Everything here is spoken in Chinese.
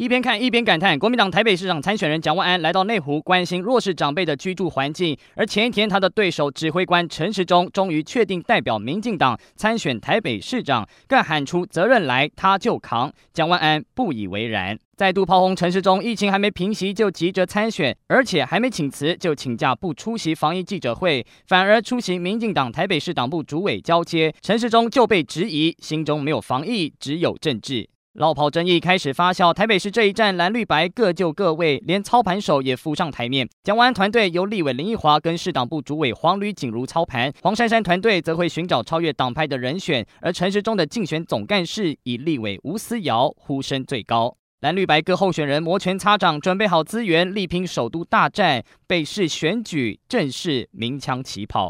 一边看一边感叹，国民党台北市长参选人蒋万安来到内湖，关心弱势长辈的居住环境。而前一天，他的对手指挥官陈时中终于确定代表民进党参选台北市长，更喊出责任来他就扛。蒋万安不以为然，再度炮轰陈时中，疫情还没平息就急着参选，而且还没请辞就请假不出席防疫记者会，反而出席民进党台北市党部主委交接。陈时中就被质疑心中没有防疫，只有政治。落跑争议开始发酵，台北市这一战蓝绿白各就各位，连操盘手也浮上台面。蒋万安团队由立委林奕华跟市党部主委黄吕锦如操盘，黄珊珊团队则会寻找超越党派的人选，而陈时中的竞选总干事以立委吴思瑶呼声最高。蓝绿白各候选人摩拳擦掌，准备好资源，力拼首都大战，北市选举正式鸣枪起跑。